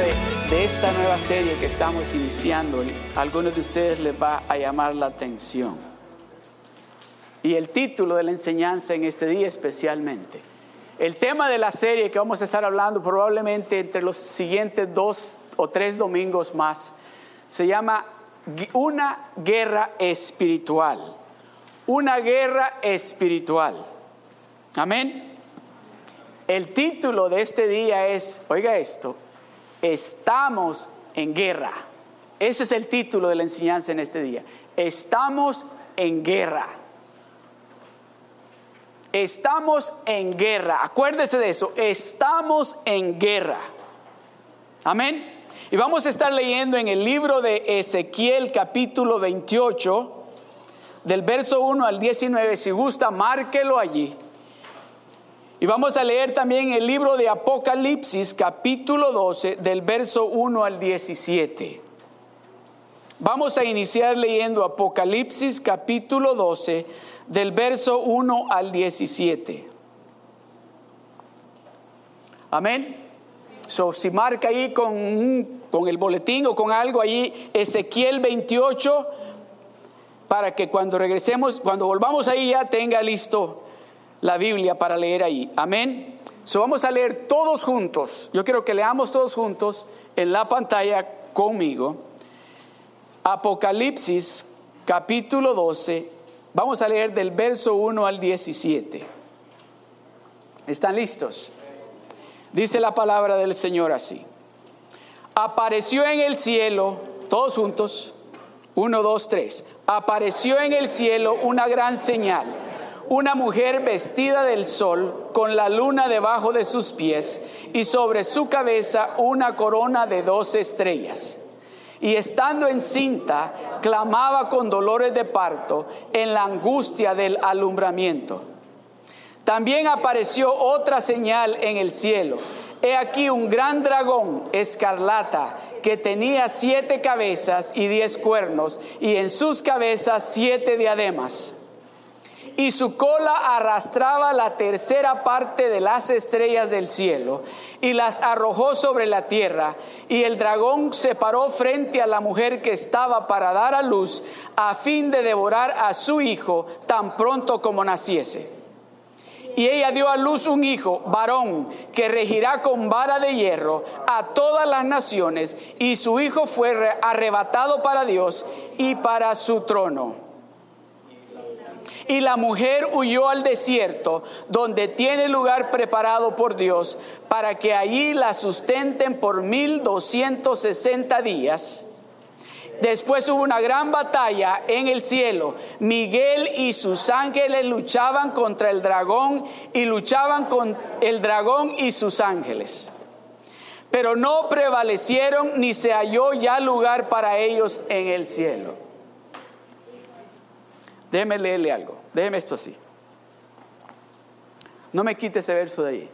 de, esta nueva serie que estamos iniciando, algunos de ustedes les va a llamar la atención. Y el título de la enseñanza en este día especialmente. El tema de la serie que vamos a estar hablando probablemente entre los siguientes dos o tres domingos más se llama Una guerra espiritual. Una guerra espiritual. Amén. El título de este día es, oiga esto, estamos en guerra. Ese es el título de la enseñanza en este día. Estamos en guerra. Estamos en guerra. Acuérdese de eso. Estamos en guerra. Amén. Y vamos a estar leyendo en el libro de Ezequiel capítulo 28, del verso 1 al 19. Si gusta, márquelo allí. Y vamos a leer también el libro de Apocalipsis, capítulo 12, del verso 1 al 17. Vamos a iniciar leyendo Apocalipsis, capítulo 12, del verso 1 al 17. Amén. So, si marca ahí con, con el boletín o con algo ahí, Ezequiel 28, para que cuando regresemos, cuando volvamos ahí ya tenga listo la Biblia para leer ahí. Amén. So vamos a leer todos juntos. Yo quiero que leamos todos juntos en la pantalla conmigo. Apocalipsis capítulo 12. Vamos a leer del verso 1 al 17. ¿Están listos? Dice la palabra del Señor así. Apareció en el cielo, todos juntos, 1, 2, 3. Apareció en el cielo una gran señal una mujer vestida del sol, con la luna debajo de sus pies, y sobre su cabeza una corona de dos estrellas. Y estando encinta, clamaba con dolores de parto en la angustia del alumbramiento. También apareció otra señal en el cielo. He aquí un gran dragón escarlata que tenía siete cabezas y diez cuernos, y en sus cabezas siete diademas y su cola arrastraba la tercera parte de las estrellas del cielo y las arrojó sobre la tierra. Y el dragón se paró frente a la mujer que estaba para dar a luz a fin de devorar a su hijo tan pronto como naciese. Y ella dio a luz un hijo, varón, que regirá con vara de hierro a todas las naciones, y su hijo fue arrebatado para Dios y para su trono y la mujer huyó al desierto, donde tiene lugar preparado por Dios, para que allí la sustenten por mil doscientos sesenta días. Después hubo una gran batalla en el cielo. Miguel y sus ángeles luchaban contra el dragón y luchaban con el dragón y sus ángeles. Pero no prevalecieron ni se halló ya lugar para ellos en el cielo. Déjeme leerle algo. Déjeme esto así. No me quite ese verso de ahí.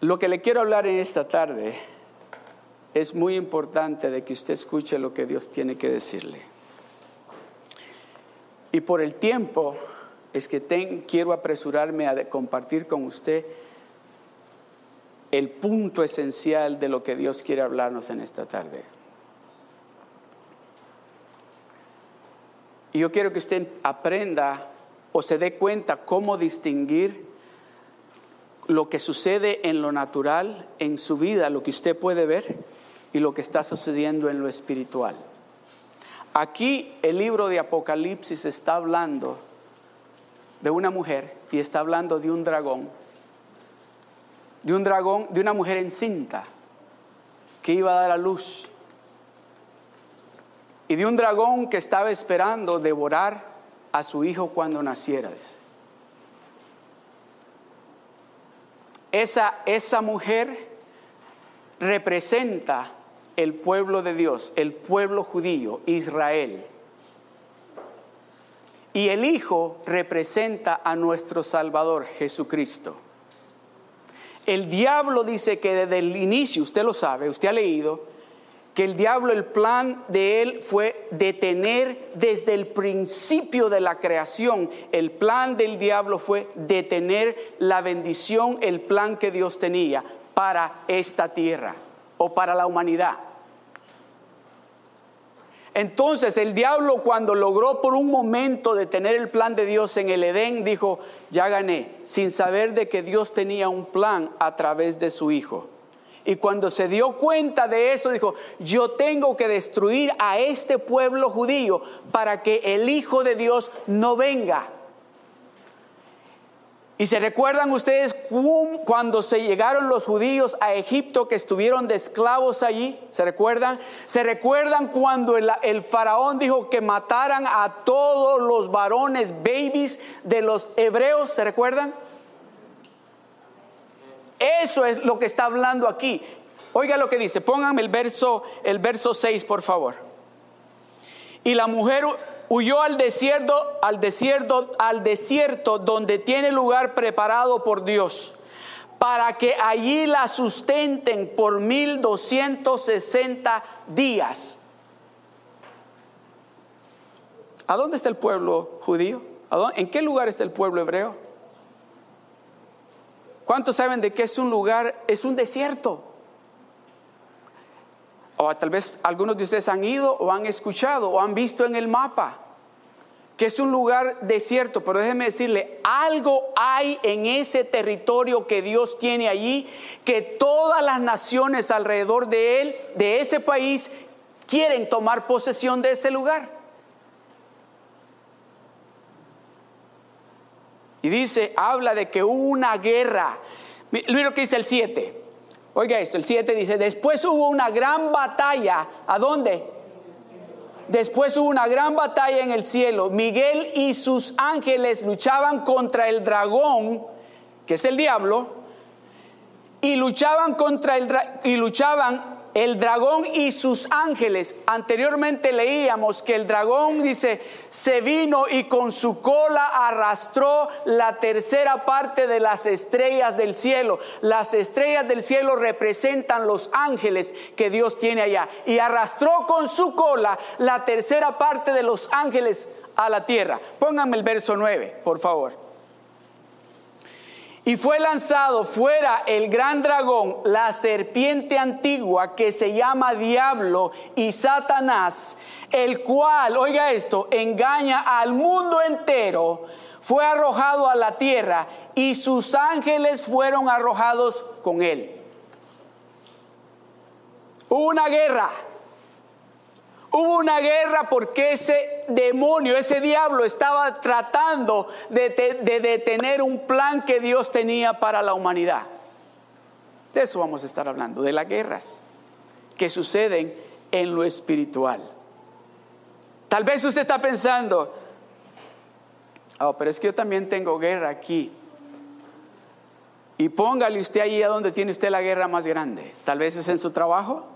Lo que le quiero hablar en esta tarde es muy importante de que usted escuche lo que Dios tiene que decirle. Y por el tiempo es que quiero apresurarme a compartir con usted el punto esencial de lo que Dios quiere hablarnos en esta tarde. Y yo quiero que usted aprenda o se dé cuenta cómo distinguir lo que sucede en lo natural, en su vida, lo que usted puede ver, y lo que está sucediendo en lo espiritual. Aquí el libro de Apocalipsis está hablando de una mujer y está hablando de un dragón, de un dragón, de una mujer encinta que iba a dar a luz y de un dragón que estaba esperando devorar a su hijo cuando naciera. Esa, esa mujer representa el pueblo de Dios, el pueblo judío, Israel. Y el Hijo representa a nuestro Salvador, Jesucristo. El diablo dice que desde el inicio, usted lo sabe, usted ha leído, que el diablo, el plan de él fue detener desde el principio de la creación, el plan del diablo fue detener la bendición, el plan que Dios tenía para esta tierra o para la humanidad. Entonces el diablo cuando logró por un momento detener el plan de Dios en el Edén, dijo, ya gané, sin saber de que Dios tenía un plan a través de su Hijo. Y cuando se dio cuenta de eso, dijo, yo tengo que destruir a este pueblo judío para que el Hijo de Dios no venga. Y se recuerdan ustedes cuando se llegaron los judíos a Egipto que estuvieron de esclavos allí, ¿se recuerdan? ¿Se recuerdan cuando el, el, faraón dijo que mataran a todos los varones, babies de los hebreos? ¿Se recuerdan? Eso es lo que está hablando aquí. Oiga lo que dice, pónganme el verso, el verso 6, por favor. Y la mujer huyó al desierto, al desierto, al desierto donde tiene lugar preparado por Dios, para que allí la sustenten por 1260 días. ¿A dónde está el pueblo judío? ¿En qué lugar está el pueblo hebreo? ¿Cuántos saben de qué es un lugar? Es un desierto. O tal vez algunos de ustedes han ido o han escuchado o han visto en el mapa que es un lugar desierto, pero déjeme decirle, algo hay en ese territorio que Dios tiene allí, que todas las naciones alrededor de él, de ese país, quieren tomar posesión de ese lugar. Y dice, habla de que hubo una guerra. Mira lo que dice el 7. Oiga esto, el 7 dice, después hubo una gran batalla. ¿A dónde? Después hubo una gran batalla en el cielo. Miguel y sus ángeles luchaban contra el dragón, que es el diablo, y luchaban contra el y luchaban el dragón y sus ángeles. Anteriormente leíamos que el dragón, dice, se vino y con su cola arrastró la tercera parte de las estrellas del cielo. Las estrellas del cielo representan los ángeles que Dios tiene allá. Y arrastró con su cola la tercera parte de los ángeles a la tierra. Pónganme el verso 9, por favor. Y fue lanzado fuera el gran dragón, la serpiente antigua que se llama Diablo y Satanás, el cual, oiga esto, engaña al mundo entero, fue arrojado a la tierra y sus ángeles fueron arrojados con él. Una guerra Hubo una guerra porque ese demonio, ese diablo estaba tratando de, detener un plan que Dios tenía para la humanidad. De eso vamos a estar hablando, de las guerras que suceden en lo espiritual. Tal vez usted está pensando, oh, pero es que yo también tengo guerra aquí. Y póngale usted ahí a donde tiene usted la guerra más grande. Tal vez es en su trabajo,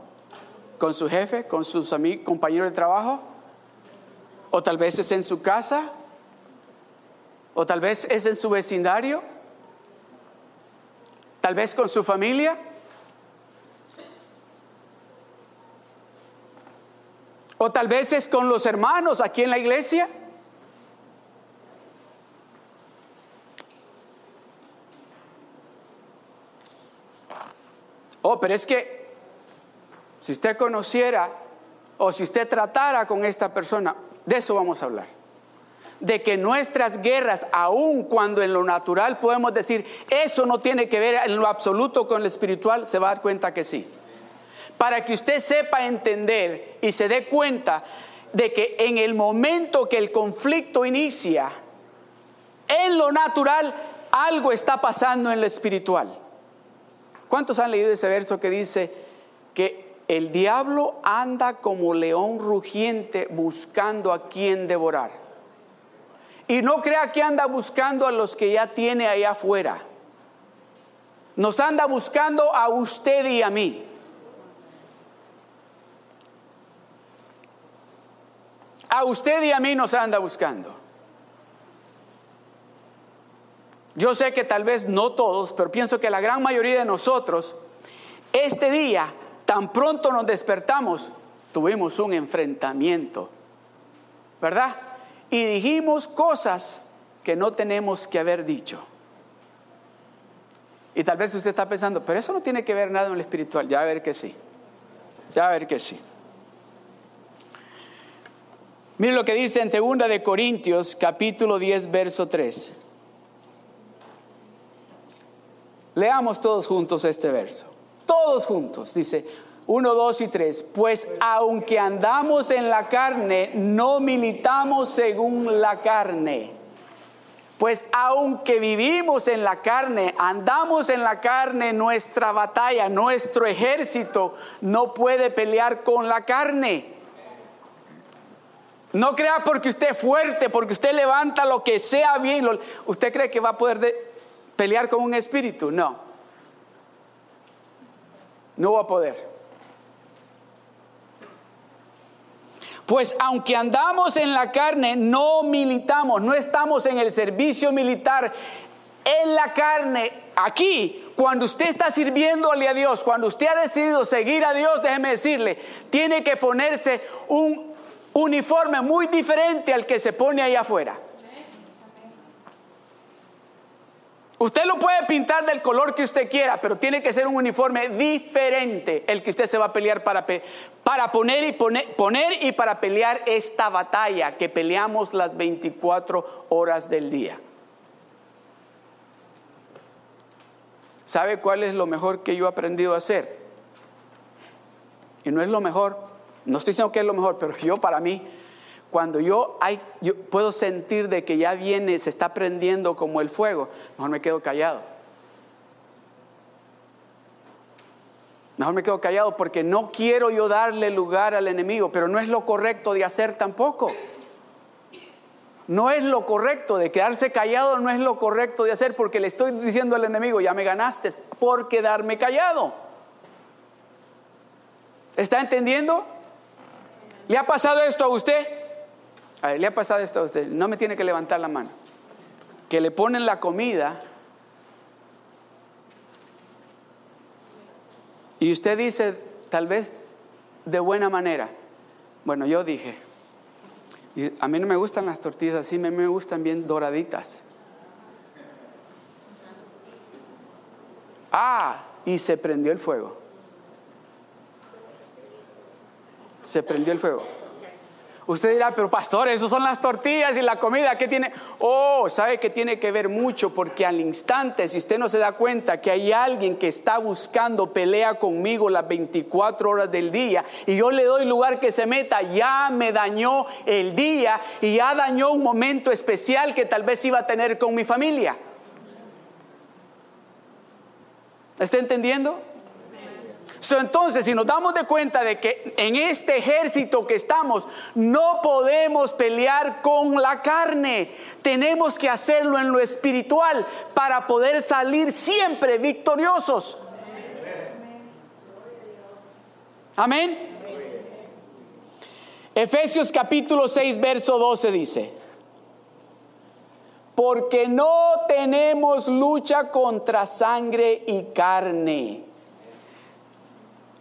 con su jefe, con sus amigos, compañeros de trabajo, o tal vez es en su casa, o tal vez es en su vecindario, tal vez con su familia. O tal vez es con los hermanos aquí en la iglesia. Oh, pero es que si usted conociera o si usted tratara con esta persona, de eso vamos a hablar. De que nuestras guerras, aun cuando en lo natural podemos decir, eso no tiene que ver en lo absoluto con lo espiritual, se va a dar cuenta que sí. Para que usted sepa entender y se dé cuenta de que en el momento que el conflicto inicia, en lo natural, algo está pasando en lo espiritual. ¿Cuántos han leído ese verso que dice que el diablo anda como león rugiente buscando a quien devorar. Y no crea que anda buscando a los que ya tiene allá afuera. Nos anda buscando a usted y a mí. A usted y a mí nos anda buscando. Yo sé que tal vez no todos, pero pienso que la gran mayoría de nosotros, este día Tan pronto nos despertamos, tuvimos un enfrentamiento, ¿verdad? Y dijimos cosas que no tenemos que haber dicho. Y tal vez usted está pensando, pero eso no tiene que ver nada en lo espiritual. Ya a ver que sí. Ya a ver que sí. Mire lo que dice en 2 de Corintios, capítulo 10, verso 3. Leamos todos juntos este verso. Todos juntos. Dice 1, 2 y 3. Pues aunque andamos en la carne, no militamos según la carne. Pues aunque vivimos en la carne, andamos en la carne, nuestra batalla, nuestro ejército no puede pelear con la carne no crea porque usted es fuerte, porque usted levanta lo que sea bien, usted cree que va a poder pelear con un espíritu. No. No va a poder. Pues aunque andamos en la carne, no militamos, no estamos en el servicio militar. En la carne, aquí, cuando usted está sirviéndole a Dios, cuando usted ha decidido seguir a Dios, déjeme decirle, tiene que ponerse un uniforme muy diferente al que se pone ahí afuera. Usted lo puede pintar del color que usted quiera, pero tiene que ser un uniforme diferente el que usted se va a pelear para, para poner, y poner, poner y para pelear esta batalla que peleamos las 24 horas del día. ¿Sabe cuál es lo mejor que yo he aprendido a hacer? Y no es lo mejor, no estoy diciendo que es lo mejor, pero yo para mí, cuando yo, hay, yo puedo sentir de que ya viene, se está prendiendo como el fuego, mejor me quedo callado. Mejor me quedo callado porque no quiero yo darle lugar al enemigo, pero no es lo correcto de hacer tampoco. No es lo correcto de quedarse callado, no es lo correcto de hacer porque le estoy diciendo al enemigo, ya me ganaste por quedarme callado. ¿Está entendiendo? ¿Le ha pasado esto a usted? A ver, ¿le ha pasado esto a usted? No me tiene que levantar la mano. Que le ponen la comida y usted dice, tal vez de buena manera, bueno, yo dije, a mí no me gustan las tortillas así, a mí me gustan bien doraditas. Ah, y se prendió el fuego. se prendió el fuego. Usted dirá, pero pastor, eso son las tortillas y la comida, ¿qué tiene? Oh, sabe que tiene que ver mucho porque al instante, si usted no se da cuenta que hay alguien que está buscando pelea conmigo las 24 horas del día y yo le doy lugar que se meta, ya me dañó el día y ya dañó un momento especial que tal vez iba a tener con mi familia. ¿Está entendiendo? Entonces, si nos damos de cuenta de que en este ejército que estamos, no podemos pelear con la carne, tenemos que hacerlo en lo espiritual para poder salir siempre victoriosos. Amén. Efesios capítulo 6, verso 12 dice, porque no tenemos lucha contra sangre y carne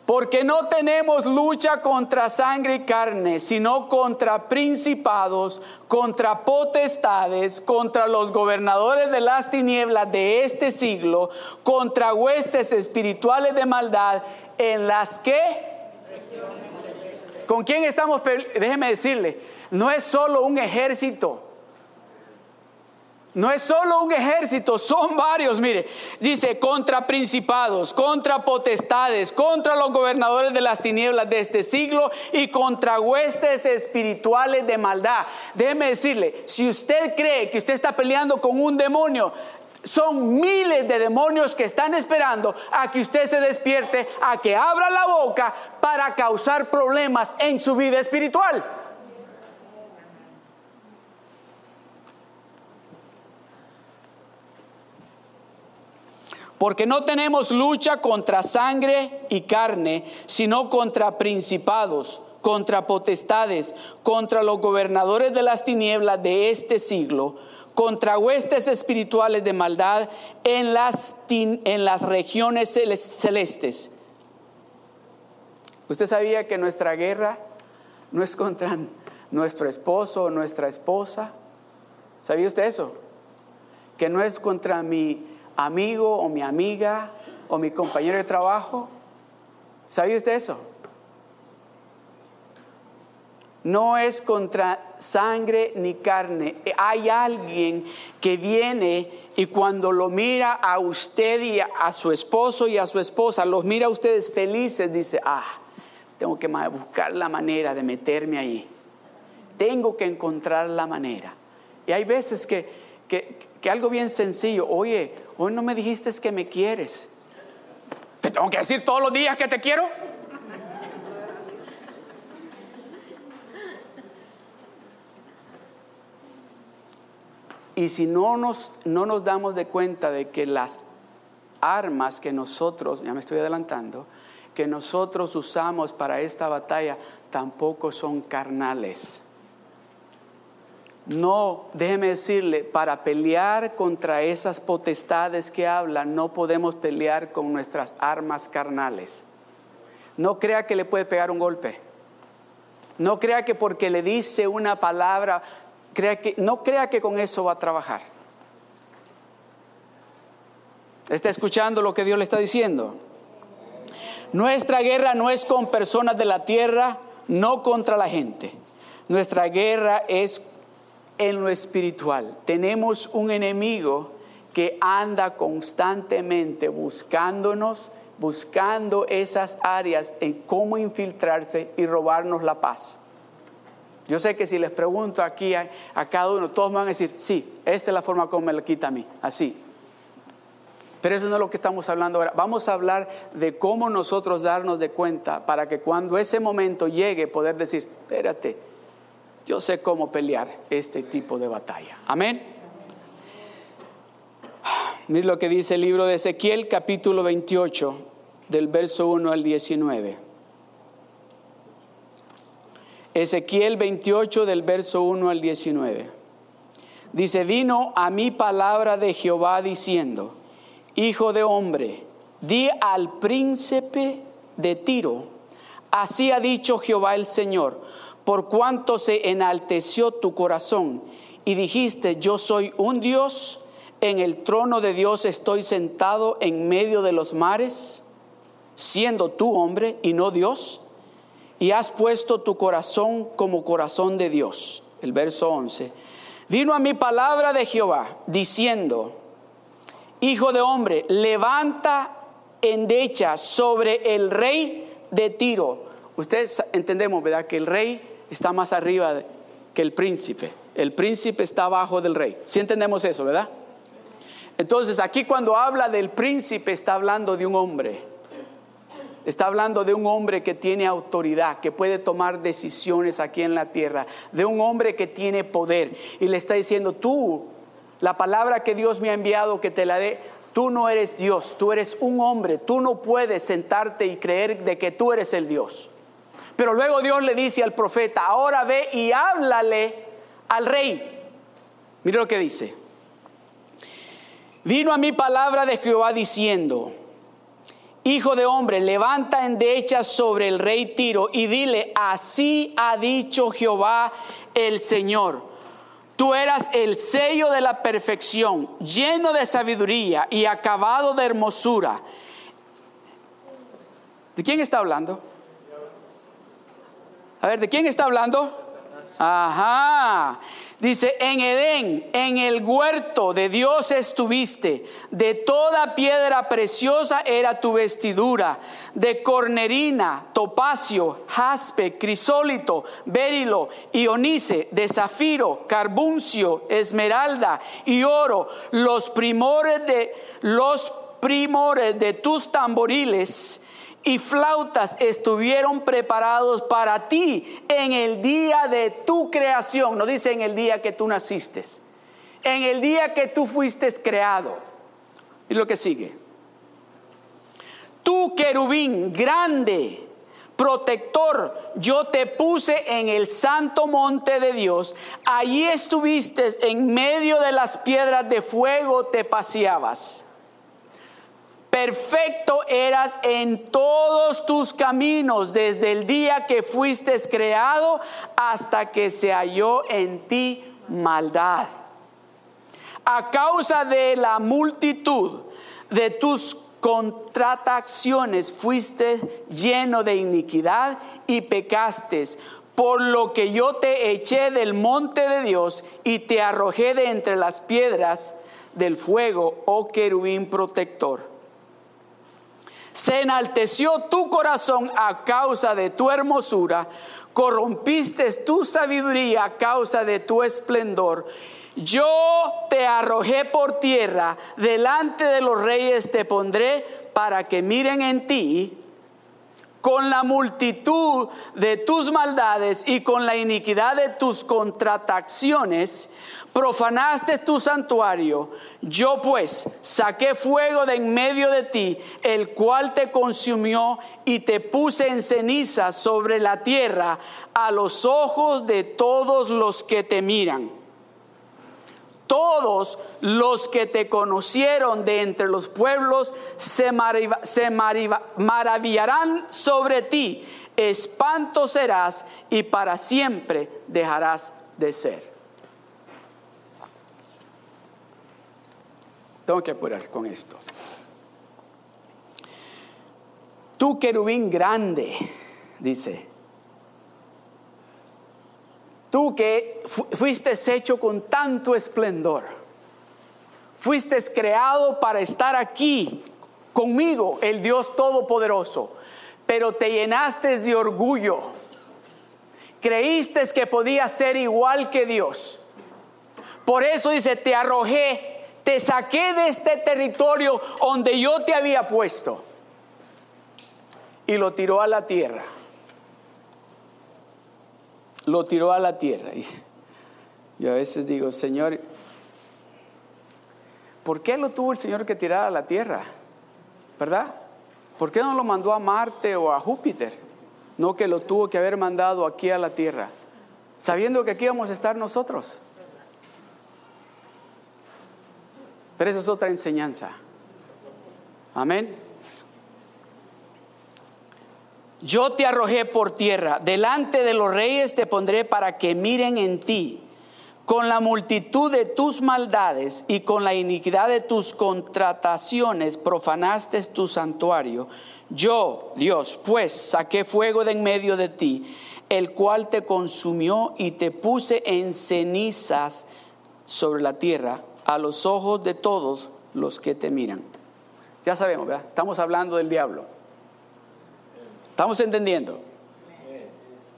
porque no tenemos lucha contra sangre y carne, sino contra principados, contra potestades, contra los gobernadores de las tinieblas de este siglo, contra huestes espirituales de maldad, en las que... ¿Con quién estamos? Déjeme decirle, no es solo un ejército. No es solo un ejército, son varios, mire. Dice, contra principados, contra potestades, contra los gobernadores de las tinieblas de este siglo y contra huestes espirituales de maldad. Déjeme decirle, si usted cree que usted está peleando con un demonio, son miles de demonios que están esperando a que usted se despierte, a que abra la boca para causar problemas en su vida espiritual. Porque no tenemos lucha contra sangre y carne, sino contra principados, contra potestades, contra los gobernadores de las tinieblas de este siglo, contra huestes espirituales de maldad en las, en las regiones celestes. ¿Usted sabía que nuestra guerra no es contra nuestro esposo o nuestra esposa? ¿Sabía usted eso? Que no es contra mi amigo o mi amiga o mi compañero de trabajo. ¿Sabía usted eso? No es contra sangre ni carne. Hay alguien que viene y cuando lo mira a usted y a su esposo y a su esposa, los mira a ustedes felices, dice, ah, tengo que buscar la manera de meterme ahí. Tengo que encontrar la manera. Y hay veces que, que algo bien sencillo, oye, hoy no me dijiste que me quieres. ¿Te tengo que decir todos los días que te quiero? Y si no nos, no nos damos de cuenta de que las armas que nosotros, ya me estoy adelantando, que nosotros usamos para esta batalla tampoco son carnales. No, déjeme decirle, para pelear contra esas potestades que hablan, no podemos pelear con nuestras armas carnales. No crea que le puede pegar un golpe. No crea que porque le dice una palabra que, no crea que con eso va a trabajar. ¿Está escuchando lo que Dios le está diciendo? Nuestra guerra no es con personas de la tierra, no contra la gente. Nuestra guerra es en lo espiritual. Tenemos un enemigo que anda constantemente buscándonos, buscando esas áreas en cómo infiltrarse y robarnos la paz. Yo sé que si les pregunto aquí a, cada uno, todos me van a decir, sí, esa es la forma como me la quita a mí, así. Pero eso no es lo que estamos hablando ahora. Vamos a hablar de cómo nosotros darnos de cuenta para que cuando ese momento llegue poder decir, espérate, yo sé cómo pelear este tipo de batalla. Amén. Mira lo que dice el libro de Ezequiel capítulo 28 del verso 1 al 19. Ezequiel 28 del verso 1 al 19. Dice, vino a mí palabra de Jehová diciendo, Hijo de hombre, di al príncipe de Tiro, así ha dicho Jehová el Señor, por cuanto se enalteció tu corazón y dijiste, yo soy un Dios, en el trono de Dios estoy sentado en medio de los mares, siendo tú hombre y no Dios y has puesto tu corazón como corazón de Dios. El verso 11. Vino a mi palabra de Jehová diciendo, Hijo de hombre, levanta endecha sobre el rey de Tiro. Ustedes entendemos, ¿verdad? Que el rey está más arriba que el príncipe. El príncipe está abajo del rey. ¿Sí entendemos eso, verdad? Entonces aquí cuando habla del príncipe está hablando de un hombre Está hablando de un hombre que tiene autoridad, que puede tomar decisiones aquí en la tierra, de un hombre que tiene poder. Y le está diciendo, tú, la palabra que Dios me ha enviado, que te la dé, tú no eres Dios, tú eres un hombre, tú no puedes sentarte y creer de que tú eres el Dios. Pero luego Dios le dice al profeta, ahora ve y háblale al rey. Mira lo que dice. Vino a mi palabra de Jehová diciendo, Hijo de hombre, levanta endecha sobre el rey Tiro y dile, así ha dicho Jehová el Señor. Tú eras el sello de la perfección, lleno de sabiduría y acabado de hermosura. ¿De quién está hablando? A ver, ¿de quién está hablando? Ajá. Dice, en Edén, en el huerto de Dios estuviste, de toda piedra preciosa era tu vestidura, de cornerina, topacio, jaspe, crisólito, berilo, ionice, de zafiro, carbuncio, esmeralda y oro, los primores de los primores de tus tamboriles y flautas estuvieron preparados para ti en el día de tu creación. No dice en el día que tú naciste, en el día que tú fuiste creado. Y lo que sigue. Tú querubín grande, protector, yo te puse en el santo monte de Dios. Allí estuviste en medio de las piedras de fuego, te paseabas perfecto eras en todos tus caminos desde el día que fuiste creado hasta que se halló en ti maldad. A causa de la multitud de tus contrataciones fuiste lleno de iniquidad y pecaste, por lo que yo te eché del monte de Dios y te arrojé de entre las piedras del fuego, oh querubín protector. Se enalteció tu corazón a causa de tu hermosura, corrompiste tu sabiduría a causa de tu esplendor. Yo te arrojé por tierra, delante de los reyes te pondré para que miren en ti con la multitud de tus maldades y con la iniquidad de tus contrataciones, profanaste tu santuario. Yo pues saqué fuego de en medio de ti, el cual te consumió y te puse en ceniza sobre la tierra a los ojos de todos los que te miran. Todos los que te conocieron de entre los pueblos se, maravillarán sobre ti. Espanto serás y para siempre dejarás de ser. Tengo que apurar con esto. Tú querubín grande, dice, tú que fuiste hecho con tanto esplendor, fuiste creado para estar aquí conmigo, el Dios Todopoderoso, pero te llenaste de orgullo, creíste que podías ser igual que Dios. Por eso dice, te arrojé te saqué de este territorio donde yo te había puesto. Y lo tiró a la tierra. Lo tiró a la tierra. Y yo a veces digo, Señor, ¿por qué lo tuvo el Señor que tirar a la tierra? ¿Verdad? ¿Por qué no lo mandó a Marte o a Júpiter? No que lo tuvo que haber mandado aquí a la tierra, sabiendo que aquí vamos a estar nosotros. Pero esa es otra enseñanza. Amén. Yo te arrojé por tierra, delante de los reyes te pondré para que miren en ti. Con la multitud de tus maldades y con la iniquidad de tus contrataciones profanaste tu santuario. Yo, Dios, pues saqué fuego de en medio de ti, el cual te consumió y te puse en cenizas sobre la tierra a los ojos de todos los que te miran. Ya sabemos, ¿verdad? Estamos hablando del diablo. ¿Estamos entendiendo?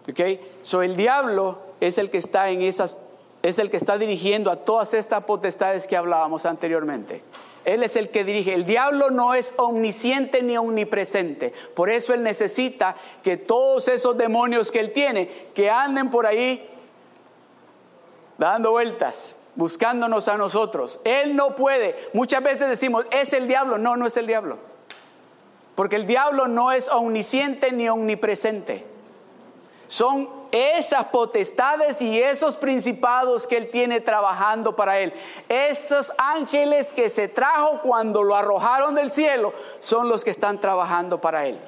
¿Ok? So el diablo es el que está en esas, es el que está dirigiendo a todas estas potestades que hablábamos anteriormente. Él es el que dirige. El diablo no es omnisciente ni omnipresente. Por eso él necesita que todos esos demonios que él tiene, que anden por ahí dando vueltas buscándonos a nosotros. Él no puede. Muchas veces decimos, es el diablo. No, no es el diablo. Porque el diablo no es omnisciente ni omnipresente. Son esas potestades y esos principados que él tiene trabajando para él. Esos ángeles que se trajo cuando lo arrojaron del cielo son los que están trabajando para él.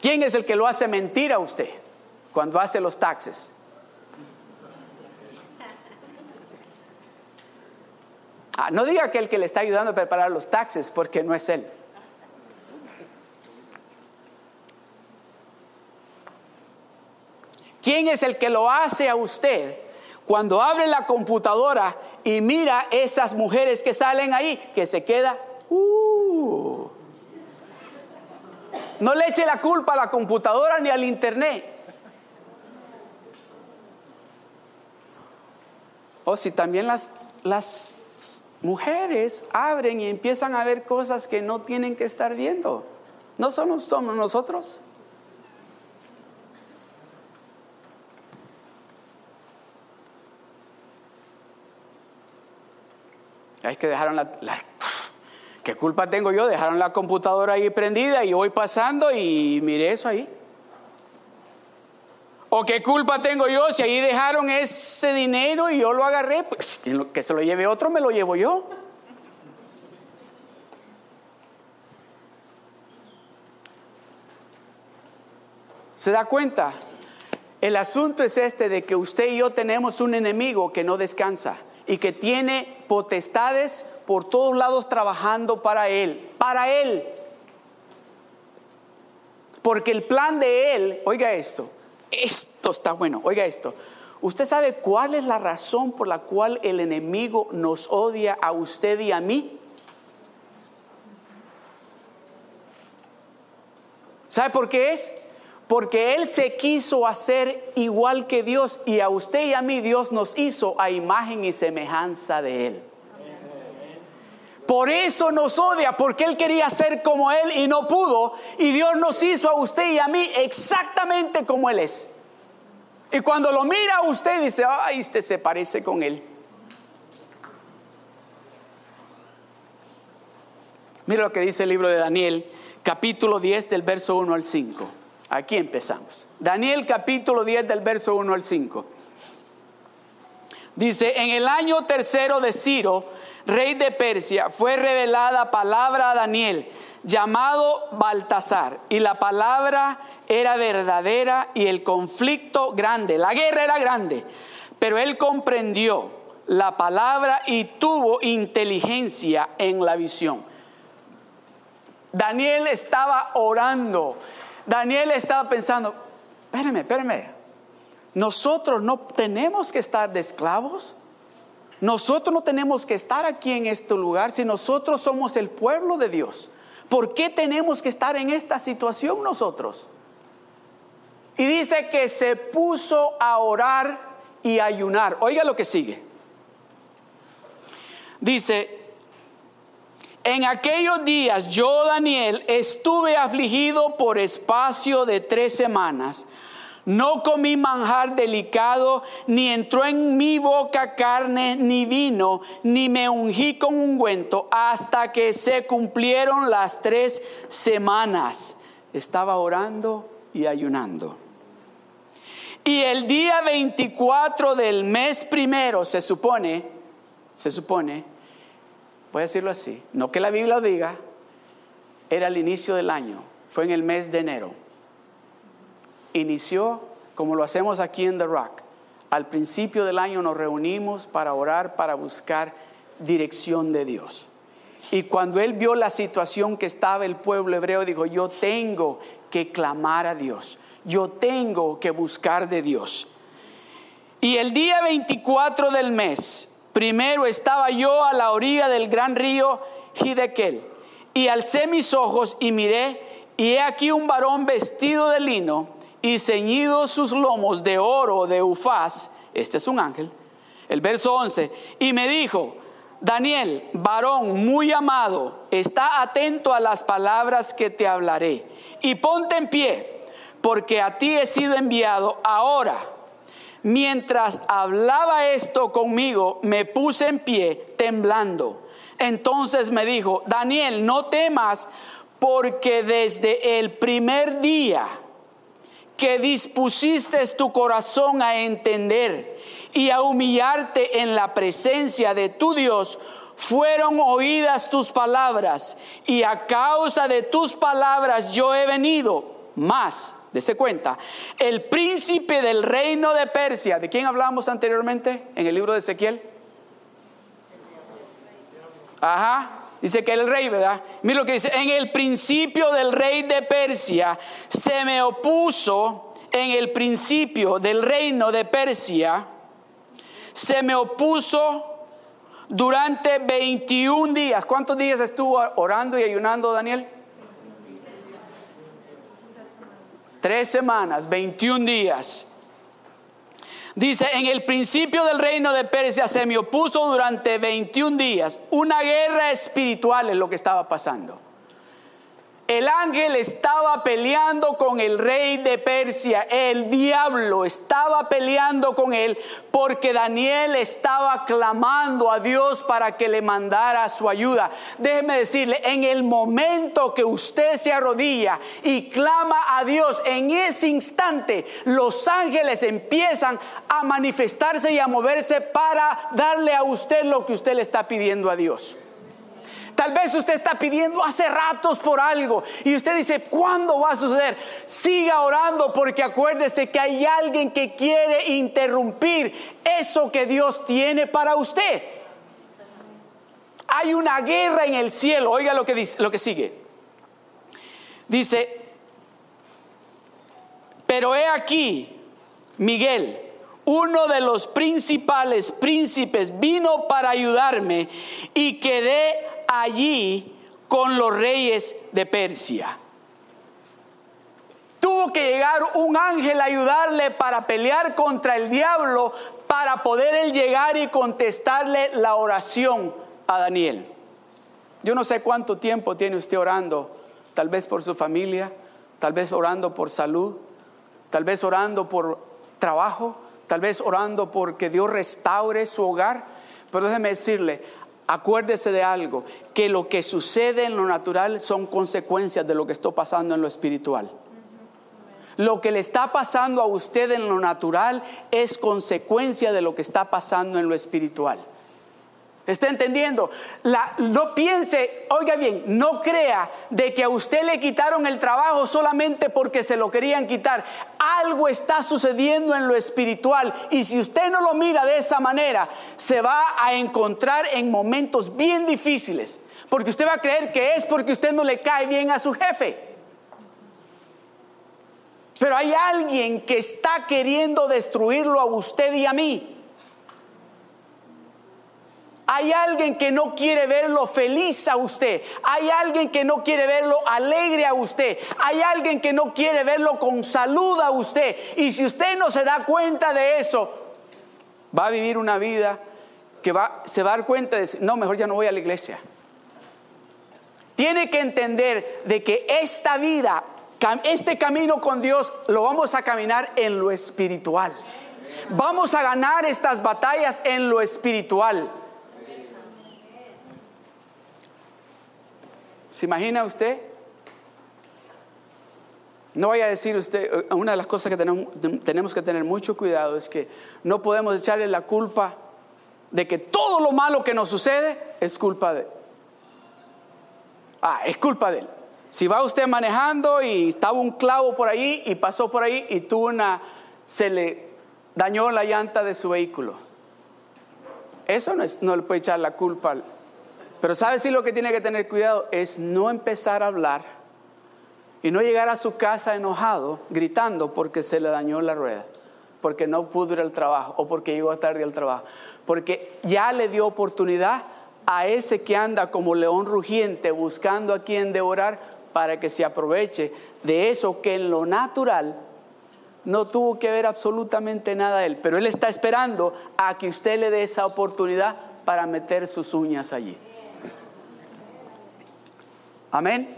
¿Quién es el que lo hace mentir a usted? Cuando hace los taxes. Ah, no diga que el que le está ayudando a preparar los taxes, porque no es él. ¿Quién es el que lo hace a usted cuando abre la computadora y mira esas mujeres que salen ahí, que se queda, uh? no le eche la culpa a la computadora ni al internet. O si también las, las mujeres abren y empiezan a ver cosas que no tienen que estar viendo. No somos, somos nosotros. Es que dejaron la, ¿Qué culpa tengo yo? Dejaron la computadora ahí prendida y voy pasando y miré eso ahí. ¿O qué culpa tengo yo si ahí dejaron ese dinero y yo lo agarré? Pues que se lo lleve otro, me lo llevo yo. ¿Se da cuenta? El asunto es este de que usted y yo tenemos un enemigo que no descansa. y que tiene potestades por todos lados trabajando para Él, para Él. Porque el plan de Él, oiga esto, esto está bueno, oiga esto. ¿Usted sabe cuál es la razón por la cual el enemigo nos odia a usted y a mí? ¿Sabe por qué es? Porque Él se quiso hacer igual que Dios y a usted y a mí Dios nos hizo a imagen y semejanza de Él. Por eso nos odia, porque Él quería ser como Él y no pudo. Y Dios nos hizo a usted y a mí exactamente como Él es. Y cuando lo mira usted dice, ay, este se parece con Él. Mira lo que dice el libro de Daniel, capítulo 10 del verso 1 al 5. Aquí empezamos. Daniel capítulo 10 del verso 1 al 5. Dice, en el año tercero de Ciro, rey de Persia, fue revelada palabra a Daniel, llamado Baltasar, y la palabra era verdadera y el conflicto grande, la guerra era grande, pero él comprendió la palabra y tuvo inteligencia en la visión. Daniel estaba orando, Daniel estaba pensando, espérame, espérame, nosotros no tenemos que estar de esclavos. Nosotros no tenemos que estar aquí en este lugar si nosotros somos el pueblo de Dios. ¿Por qué tenemos que estar en esta situación nosotros? Y dice que se puso a orar y ayunar. Oiga lo que sigue. Dice, en aquellos días yo, Daniel, estuve afligido por espacio de tres semanas no comí manjar delicado, ni entró en mi boca carne ni vino, ni me ungí con ungüento, hasta que se cumplieron las tres semanas. Estaba orando y ayunando. Y el día 24 del mes primero, se supone, se supone, voy a decirlo así, no que la Biblia lo diga, era el inicio del año, fue en el mes de enero inició como lo hacemos aquí en The Rock. Al principio del año nos reunimos para orar, para buscar dirección de Dios. Y cuando él vio la situación que estaba el pueblo hebreo, dijo, yo tengo que clamar a Dios, yo tengo que buscar de Dios. Y el día 24 del mes, primero estaba yo a la orilla del gran río Hidekel, y alcé mis ojos y miré, y he aquí un varón vestido de lino, y ceñidos sus lomos de oro de ufaz, este es un ángel, el verso 11, y me dijo, Daniel, varón muy amado, está atento a las palabras que te hablaré y ponte en pie, porque a ti he sido enviado ahora. Mientras hablaba esto conmigo, me puse en pie, temblando. Entonces me dijo, Daniel, no temas, porque desde el primer día que dispusiste tu corazón a entender y a humillarte en la presencia de tu Dios, fueron oídas tus palabras y a causa de tus palabras yo he venido. Más, dese cuenta, el príncipe del reino de Persia, ¿de quién hablamos anteriormente en el libro de Ezequiel? Ajá, Dice que el rey, ¿verdad? Mira lo que dice, en el principio del rey de Persia se me opuso, en el principio del reino de Persia, se me opuso durante 21 días. ¿Cuántos días estuvo orando y ayunando Daniel? Tres semanas, 21 días. Dice, en el principio del reino de Persia se me opuso durante 21 días. Una guerra espiritual es lo que estaba pasando el ángel estaba peleando con el rey de Persia, el diablo estaba peleando con él porque Daniel estaba clamando a Dios para que le mandara su ayuda. Déjeme decirle, en el momento que usted se arrodilla y clama a Dios, en ese instante los ángeles empiezan a manifestarse y a moverse para darle a usted lo que usted le está pidiendo a Dios. Tal vez usted está pidiendo hace ratos por algo y usted dice, ¿cuándo va a suceder? Siga orando porque acuérdese que hay alguien que quiere interrumpir eso que Dios tiene para usted. Hay una guerra en el cielo. Oiga lo que, dice, lo que sigue. Dice, pero he aquí, Miguel, uno de los principales príncipes, vino para ayudarme y quedé allí con los reyes de Persia. Tuvo que llegar un ángel a ayudarle para pelear contra el diablo, para poder él llegar y contestarle la oración a Daniel. Yo no sé cuánto tiempo tiene usted orando, tal vez por su familia, tal vez orando por salud, tal vez orando por trabajo, tal vez orando porque Dios restaure su hogar. Pero déjeme decirle, acuérdese de algo, que lo que sucede en lo natural son consecuencias de lo que está pasando en lo espiritual. Lo que le está pasando a usted en lo natural es consecuencia de lo que está pasando en lo espiritual. ¿Está entendiendo? no piense, oiga bien, no crea de que a usted le quitaron el trabajo solamente porque se lo querían quitar. Algo está sucediendo en lo espiritual y si usted no lo mira de esa manera, se va a encontrar en momentos bien difíciles. Porque usted va a creer que es porque usted no le cae bien a su jefe. Pero hay alguien que está queriendo destruirlo a usted y a mí. Hay alguien que no quiere verlo feliz a usted. Hay alguien que no quiere verlo alegre a usted. Hay alguien que no quiere verlo con salud a usted. Y si usted no se da cuenta de eso, va a vivir una vida que va, se va a dar cuenta de, no, mejor ya no voy a la iglesia. Tiene que entender de que esta vida, este camino con Dios, lo vamos a caminar en lo espiritual. Vamos a ganar estas batallas en lo espiritual. ¿Se imagina usted? No vaya a decir usted, eh, una de las cosas que tenemos, que tener mucho cuidado es que no podemos echarle la culpa de que todo lo malo que nos sucede es culpa de... Ah, es culpa de él. Si va usted manejando y estaba un clavo por ahí y pasó por ahí y tuvo una, se le dañó la llanta de su vehículo. Eso no, es, no le puede echar la culpa pero ¿sabe si lo que tiene que tener cuidado es no empezar a hablar y no llegar a su casa enojado, gritando porque se le dañó la rueda, porque no pudo ir al trabajo o porque llegó tarde al trabajo? Porque ya le dio oportunidad a ese que anda como león rugiente buscando a quien devorar para que se aproveche de eso que en lo natural no tuvo que ver absolutamente nada él, pero él está esperando a que usted le dé esa oportunidad para meter sus uñas allí. Amén.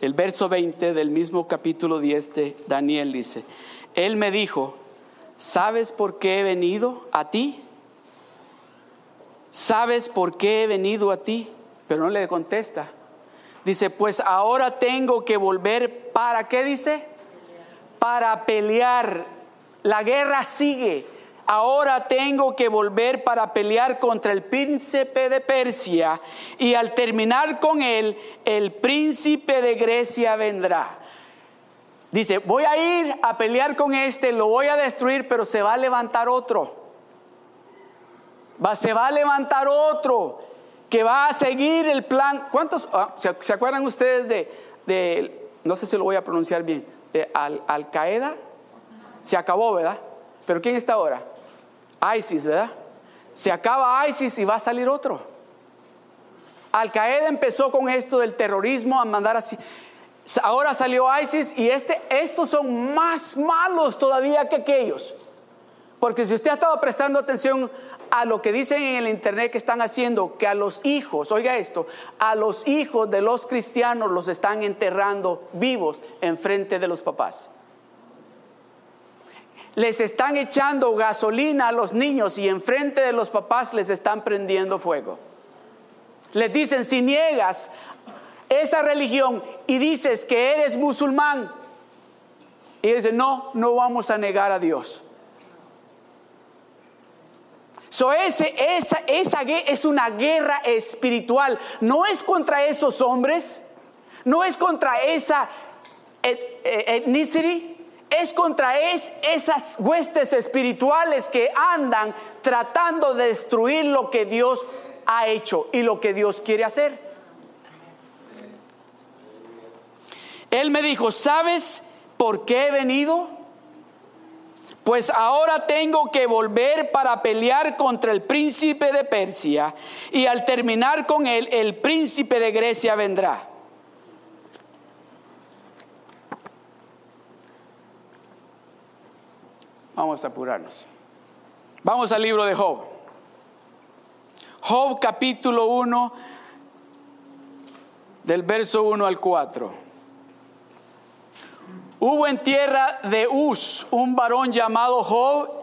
El verso 20 del mismo capítulo 10 de Daniel dice, Él me dijo, ¿sabes por qué he venido a ti? ¿Sabes por qué he venido a ti? Pero no le contesta. Dice, pues ahora tengo que volver para, ¿qué dice? Para pelear. La guerra sigue ahora tengo que volver para pelear contra el príncipe de Persia y al terminar con él, el príncipe de Grecia vendrá. Dice, voy a ir a pelear con este, lo voy a destruir, pero se va a levantar otro. Va, se va a levantar otro que va a seguir el plan. ¿Cuántos? Ah, ¿se, acuerdan ustedes de, no sé si lo voy a pronunciar bien, de Al, Al Qaeda? Se acabó, ¿verdad? Pero ¿quién está ahora? ISIS, ¿verdad? Se acaba ISIS y va a salir otro. Al Qaeda empezó con esto del terrorismo a mandar así. Ahora salió ISIS y este, estos son más malos todavía que aquellos. Porque si usted ha estado prestando atención a lo que dicen en el internet que están haciendo, que a los hijos, oiga esto, a los hijos de los cristianos los están enterrando vivos en frente de los papás les están echando gasolina a los niños y enfrente de los papás les están prendiendo fuego. Les dicen, si niegas esa religión y dices que eres musulmán, y dicen, no, no vamos a negar a Dios. So ese, esa, esa es una guerra espiritual. No es contra esos hombres, no es contra esa ethnicity, es contra es, esas huestes espirituales que andan tratando de destruir lo que Dios ha hecho y lo que Dios quiere hacer. Él me dijo, ¿sabes por qué he venido? Pues ahora tengo que volver para pelear contra el príncipe de Persia y al terminar con él, el príncipe de Grecia vendrá. Vamos a apurarnos. Vamos al libro de Job. Job capítulo 1, del verso 1 al 4. Hubo en tierra de Uz un varón llamado Job,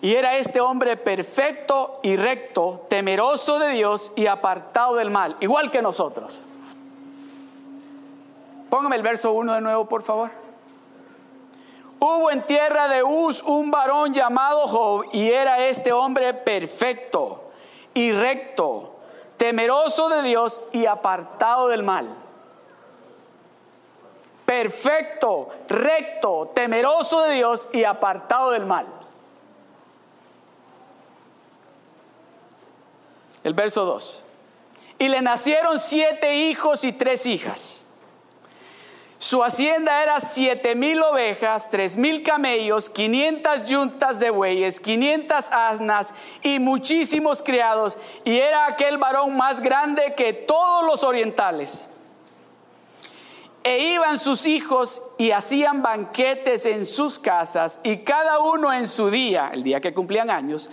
y era este hombre perfecto y recto, temeroso de Dios y apartado del mal, igual que nosotros. Póngame el verso 1 de nuevo, por favor. Hubo en tierra de Uz un varón llamado Job y era este hombre perfecto y recto, temeroso de Dios y apartado del mal. Perfecto, recto, temeroso de Dios y apartado del mal. El verso 2. Y le nacieron siete hijos y tres hijas. Su hacienda era siete mil ovejas, tres mil camellos, quinientas yuntas de bueyes, quinientas asnas y muchísimos criados. Y era aquel varón más grande que todos los orientales. E iban sus hijos y hacían banquetes en sus casas, y cada uno en su día, el día que cumplían años,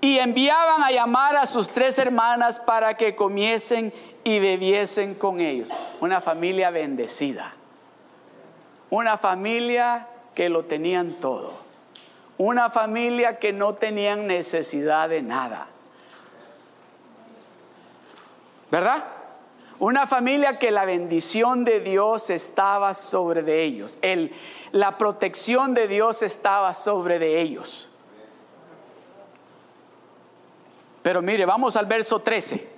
y enviaban a llamar a sus tres hermanas para que comiesen y bebiesen con ellos. Una familia bendecida. Una familia que lo tenían todo. Una familia que no tenían necesidad de nada. ¿Verdad? Una familia que la bendición de Dios estaba sobre de ellos. El, la protección de Dios estaba sobre de ellos. Pero mire, vamos al verso 13.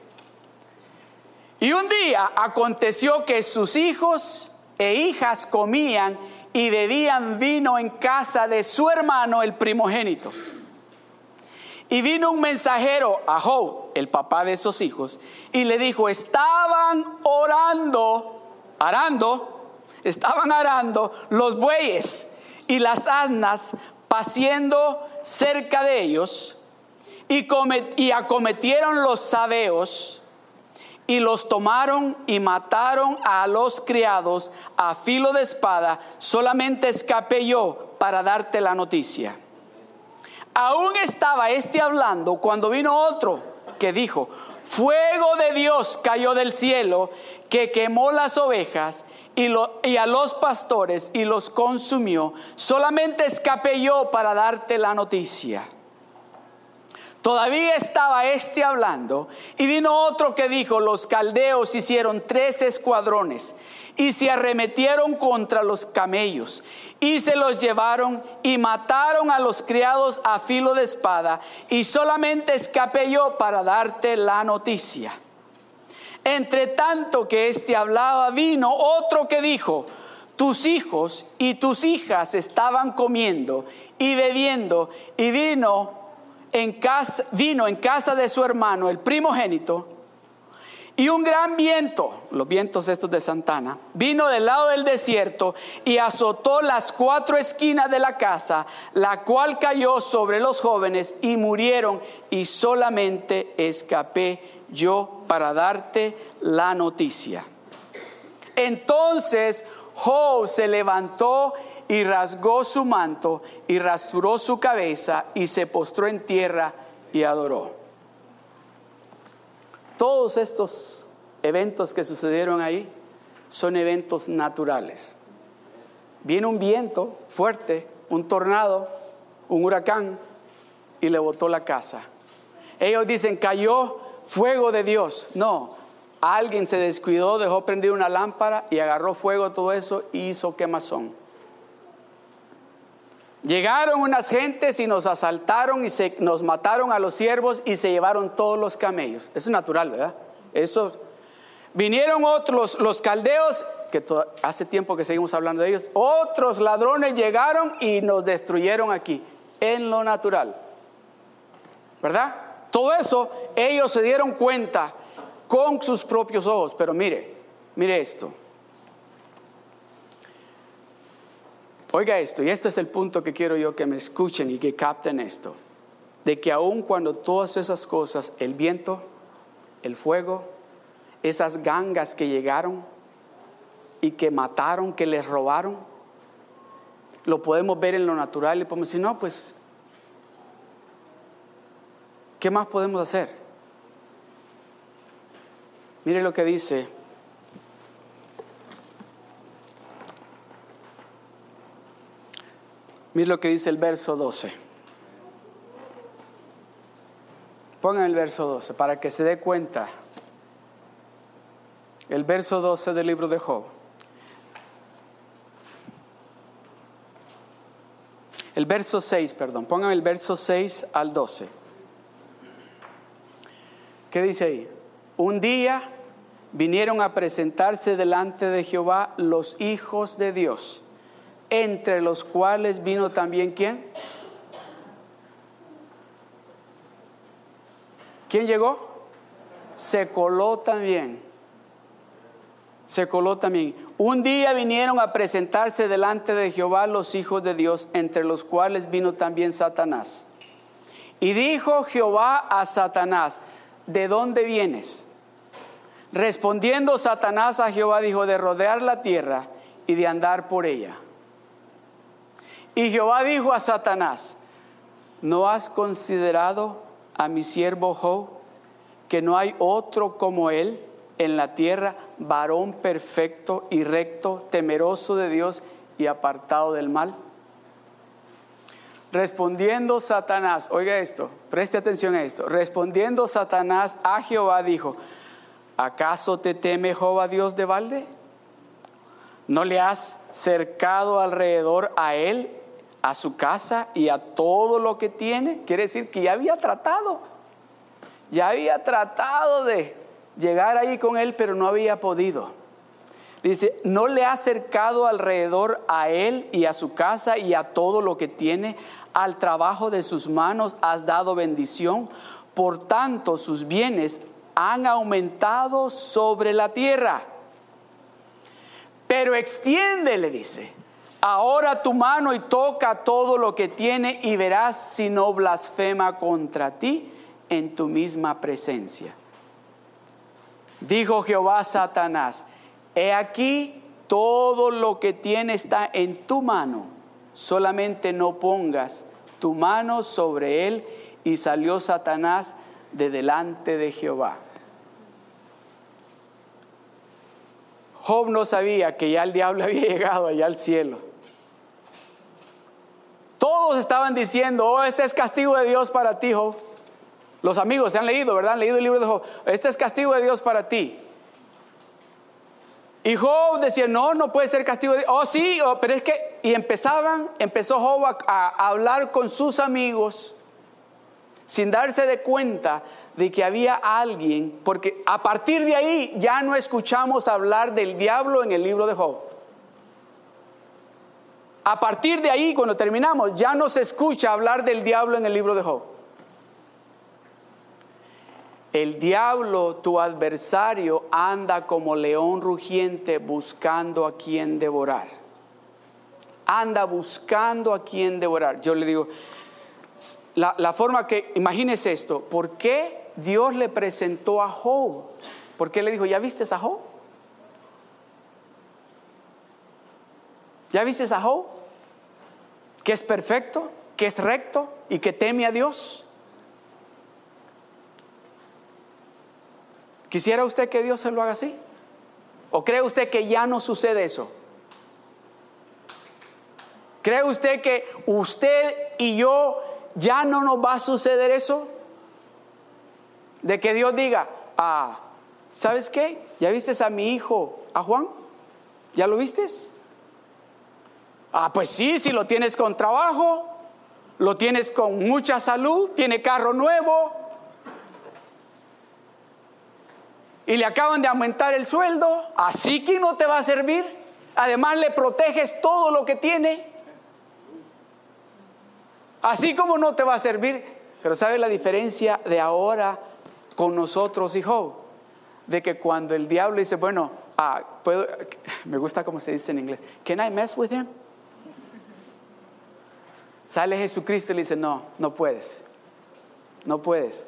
Y un día aconteció que sus hijos e hijas comían y bebían vino en casa de su hermano el primogénito. Y vino un mensajero a Job, el papá de esos hijos, y le dijo, estaban orando, arando, estaban arando los bueyes y las asnas paciendo cerca de ellos, y, y acometieron los sabeos y los tomaron y mataron a los criados a filo de espada, solamente escapé yo para darte la noticia. Aún estaba este hablando cuando vino otro que dijo, fuego de Dios cayó del cielo que quemó las ovejas y, y, a los pastores y los consumió. Solamente escapé yo para darte la noticia. Todavía estaba este hablando y vino otro que dijo, los caldeos hicieron tres escuadrones y se arremetieron contra los camellos y se los llevaron y mataron a los criados a filo de espada y solamente escapé yo para darte la noticia. Entre tanto que éste hablaba, vino otro que dijo, tus hijos y tus hijas estaban comiendo y bebiendo y vino en casa, vino en casa de su hermano, el primogénito, y un gran viento, los vientos estos de Santana, vino del lado del desierto y azotó las cuatro esquinas de la casa, la cual cayó sobre los jóvenes y murieron, y solamente escapé yo para darte la noticia. Entonces Job se levantó y rasgó su manto y rasuró su cabeza y se postró en tierra y adoró. Todos estos eventos que sucedieron ahí son eventos naturales. Viene un viento fuerte, un tornado, un huracán y le botó la casa. Ellos dicen, cayó fuego de Dios. No, alguien se descuidó, dejó prender una lámpara y agarró fuego todo eso y hizo quemazón. Llegaron unas gentes y nos asaltaron y se, nos mataron a los siervos y se llevaron todos los camellos. Eso es natural, ¿verdad? Eso. Vinieron otros, los caldeos, que hace tiempo que seguimos hablando de ellos, otros ladrones llegaron y nos destruyeron aquí, en lo natural. ¿Verdad? Todo eso ellos se dieron cuenta con sus propios ojos. Pero mire, mire esto. Oiga esto, y este es el punto que quiero yo que me escuchen y que capten esto, de que aun cuando todas esas cosas, el viento, el fuego, esas gangas que llegaron y que mataron, que les robaron, lo podemos ver en lo natural y podemos decir, no, pues, ¿qué más podemos hacer? Mire lo que dice Mira lo que dice el verso 12. Pongan el verso 12 para que se dé cuenta. El verso 12 del libro de Job. El verso 6, perdón. Pongan el verso 6 al 12. ¿Qué dice ahí? Un día vinieron a presentarse delante de Jehová los hijos de Dios entre los cuales vino también quién? ¿Quién llegó? Se coló también. Se coló también. Un día vinieron a presentarse delante de Jehová los hijos de Dios, entre los cuales vino también Satanás. Y dijo Jehová a Satanás, ¿de dónde vienes? Respondiendo Satanás a Jehová dijo, de rodear la tierra y de andar por ella. Y Jehová dijo a Satanás, ¿no has considerado a mi siervo Job, que no hay otro como él en la tierra, varón perfecto y recto, temeroso de Dios y apartado del mal? Respondiendo Satanás, oiga esto, preste atención a esto, respondiendo Satanás a Jehová dijo, ¿acaso te teme Jehová Dios de balde? ¿No le has cercado alrededor a él a su casa y a todo lo que tiene, quiere decir que ya había tratado, ya había tratado de llegar ahí con él, pero no había podido. Dice, no le ha acercado alrededor a él y a su casa y a todo lo que tiene, al trabajo de sus manos has dado bendición, por tanto sus bienes han aumentado sobre la tierra. Pero extiende, le dice, Ahora tu mano y toca todo lo que tiene y verás si no blasfema contra ti en tu misma presencia. Dijo Jehová a Satanás, he aquí todo lo que tiene está en tu mano, solamente no pongas tu mano sobre él. Y salió Satanás de delante de Jehová. Job no sabía que ya el diablo había llegado allá al cielo. Todos estaban diciendo, oh, este es castigo de Dios para ti, Job. Los amigos se han leído, ¿verdad? Han leído el libro de Job. Este es castigo de Dios para ti. Y Job decía, no, no puede ser castigo de Dios. Oh, sí, oh, pero es que, y empezaban, empezó Job a, a hablar con sus amigos sin darse de cuenta de que había alguien, porque a partir de ahí ya no escuchamos hablar del diablo en el libro de Job. A partir de ahí, cuando terminamos, ya no se escucha hablar del diablo en el libro de Job. El diablo, tu adversario, anda como león rugiente buscando a quien devorar. Anda buscando a quien devorar. Yo le digo, la, la forma que, imagínese esto, ¿por qué Dios le presentó a Job? ¿Por qué le dijo, ya viste a Job? ¿Ya viste a Job? Que es perfecto, que es recto y que teme a Dios. ¿Quisiera usted que Dios se lo haga así? ¿O cree usted que ya no sucede eso? ¿Cree usted que usted y yo ya no nos va a suceder eso? De que Dios diga, ah, ¿sabes qué? ¿Ya viste a mi hijo, a Juan? ¿Ya lo vistes? Ah, pues sí, si lo tienes con trabajo, lo tienes con mucha salud, tiene carro nuevo y le acaban de aumentar el sueldo, así que no te va a servir. Además le proteges todo lo que tiene. Así como no te va a servir. Pero ¿sabe la diferencia de ahora con nosotros y Job? De que cuando el diablo dice, bueno, ah, ¿puedo? me gusta como se dice en inglés, ¿can I mess with him? Sale Jesucristo y le dice, no, no puedes. No puedes.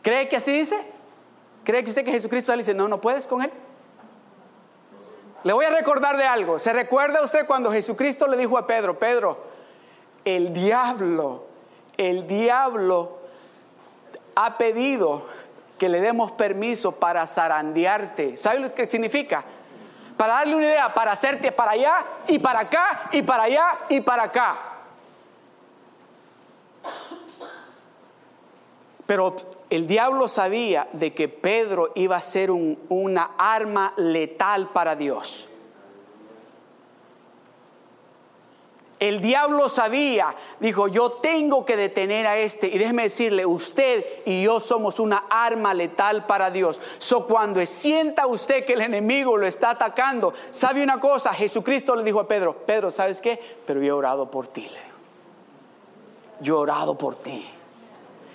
¿Cree que así dice? ¿Cree que usted que Jesucristo le dice, no, no puedes con él? Le voy a recordar de algo. ¿Se recuerda usted cuando Jesucristo le dijo a Pedro, Pedro, el diablo, el diablo ha pedido que le demos permiso para zarandearte? ¿Sabe lo que significa? Para darle una idea, para hacerte para allá y para acá y para allá y para acá. Pero el diablo sabía de que Pedro iba a ser una arma letal para Dios. El diablo sabía, dijo, yo tengo que detener a este. Y déjeme decirle, usted y yo somos una arma letal para Dios. So cuando sienta usted que el enemigo lo está atacando, sabe una cosa, Jesucristo le dijo a Pedro, Pedro, ¿sabes qué? Pero yo he orado por ti. Yo he orado por ti.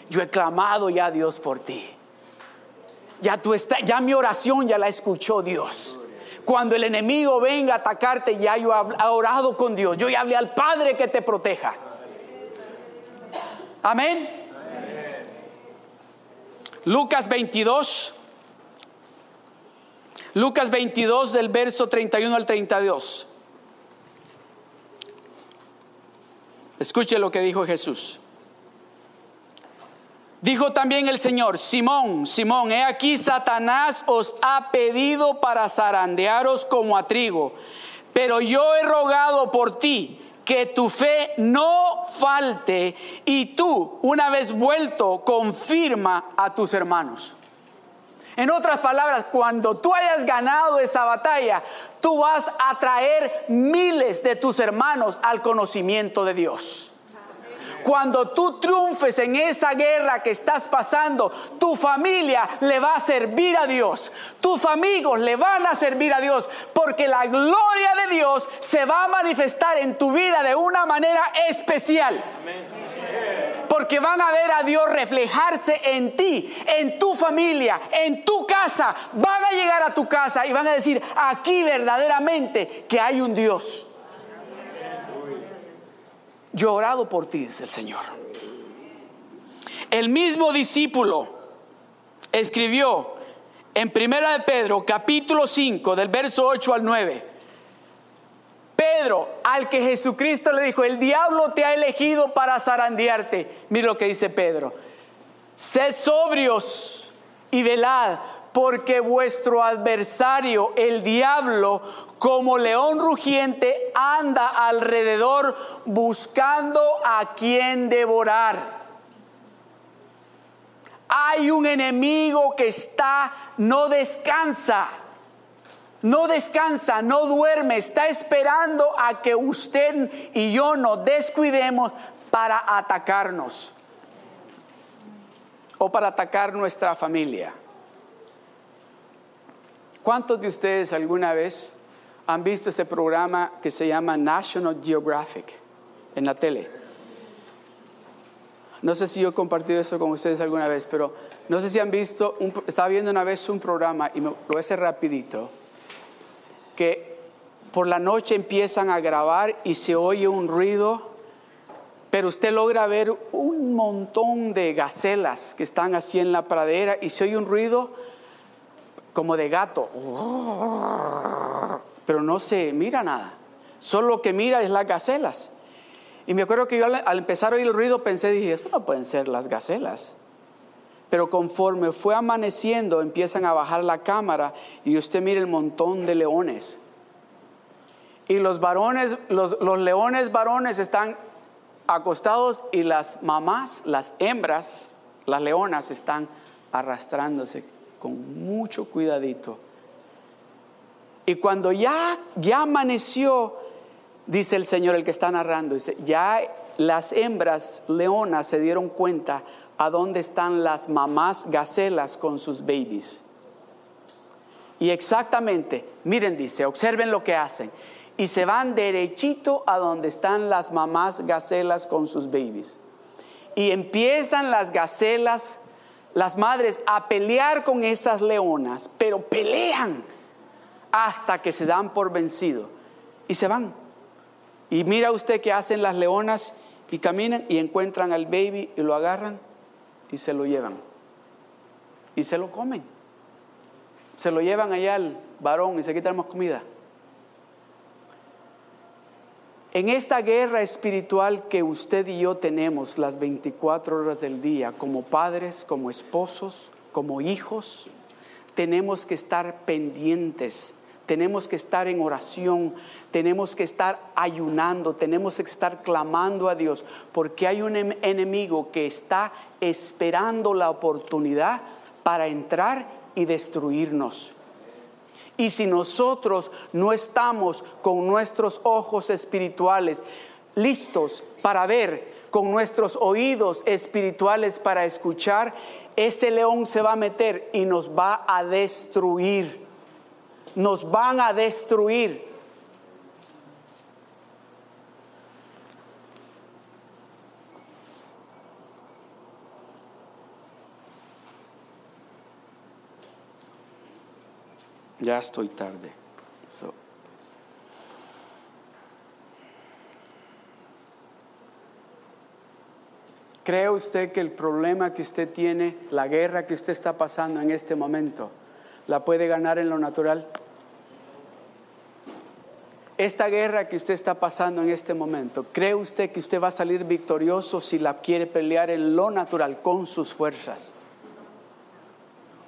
Yo he clamado ya a Dios por ti. Ya, tú está, ya mi oración ya la escuchó Dios. Cuando el enemigo venga a atacarte, ya yo he orado con Dios. Yo ya hablé al Padre que te proteja. Amén. Lucas 22. Lucas 22 del verso 31 al 32. Escuche lo que dijo Jesús. Dijo también el Señor, Simón, Simón, he aquí Satanás os ha pedido para zarandearos como a trigo, pero yo he rogado por ti que tu fe no falte y tú, una vez vuelto, confirma a tus hermanos. En otras palabras, cuando tú hayas ganado esa batalla, tú vas a traer miles de tus hermanos al conocimiento de Dios. Cuando tú triunfes en esa guerra que estás pasando, tu familia le va a servir a Dios. Tus amigos le van a servir a Dios. Porque la gloria de Dios se va a manifestar en tu vida de una manera especial. Porque van a ver a Dios reflejarse en ti, en tu familia, en tu casa. Van a llegar a tu casa y van a decir, aquí verdaderamente que hay un Dios. Yo he orado por ti, dice el Señor. El mismo discípulo escribió en Primera de Pedro, capítulo 5, del verso 8 al 9. Pedro, al que Jesucristo le dijo, el diablo te ha elegido para zarandearte. Mira lo que dice Pedro. Sed sobrios y velad, porque vuestro adversario, el diablo, como león rugiente, anda alrededor buscando a quien devorar. Hay un enemigo que está, no descansa, no descansa, no duerme, está esperando a que usted y yo nos descuidemos para atacarnos o para atacar nuestra familia. ¿Cuántos de ustedes alguna vez han visto ese programa que se llama National Geographic en la tele. No sé si yo he compartido eso con ustedes alguna vez, pero no sé si han visto, estaba viendo una vez un programa, y me, lo voy a hacer rapidito, que por la noche empiezan a grabar y se oye un ruido, pero usted logra ver un montón de gacelas que están así en la pradera y se oye un ruido como de gato pero no se mira nada. Solo lo que mira es las gacelas. Y me acuerdo que yo al, empezar a oír el ruido pensé, dije, eso no pueden ser las gacelas. Pero conforme fue amaneciendo, empiezan a bajar la cámara y usted mira el montón de leones. Y los varones, los, los leones varones están acostados y las mamás, las hembras, las leonas están arrastrándose con mucho cuidadito y cuando ya, ya amaneció, dice el Señor, el que está narrando, dice, ya las hembras leonas se dieron cuenta a dónde están las mamás gacelas con sus babies. Y exactamente, miren, dice, observen lo que hacen. Y se van derechito a donde están las mamás gacelas con sus babies. Y empiezan las gacelas, las madres, a pelear con esas leonas, pero pelean hasta que se dan por vencido. Y se van. Y mira usted qué hacen las leonas y caminan y encuentran al baby y lo agarran y se lo llevan. Y se lo comen. Se lo llevan allá al varón y se quitan más comida. En esta guerra espiritual que usted y yo tenemos las 24 horas del día, como padres, como esposos, como hijos, tenemos que estar pendientes tenemos que estar en oración, tenemos que estar ayunando, tenemos que estar clamando a Dios, porque hay un em-, enemigo que está esperando la oportunidad para entrar y destruirnos. Y si nosotros no estamos con nuestros ojos espirituales listos para ver, con nuestros oídos espirituales para escuchar, ese león se va a meter y nos va a destruir nos van a destruir. Ya estoy tarde. ¿Cree usted que el problema que usted tiene, la guerra que usted está pasando en este momento, la puede ganar en lo natural? Esta guerra que usted está pasando en este momento, ¿cree usted que usted va a salir victorioso si la quiere pelear en lo natural con sus fuerzas?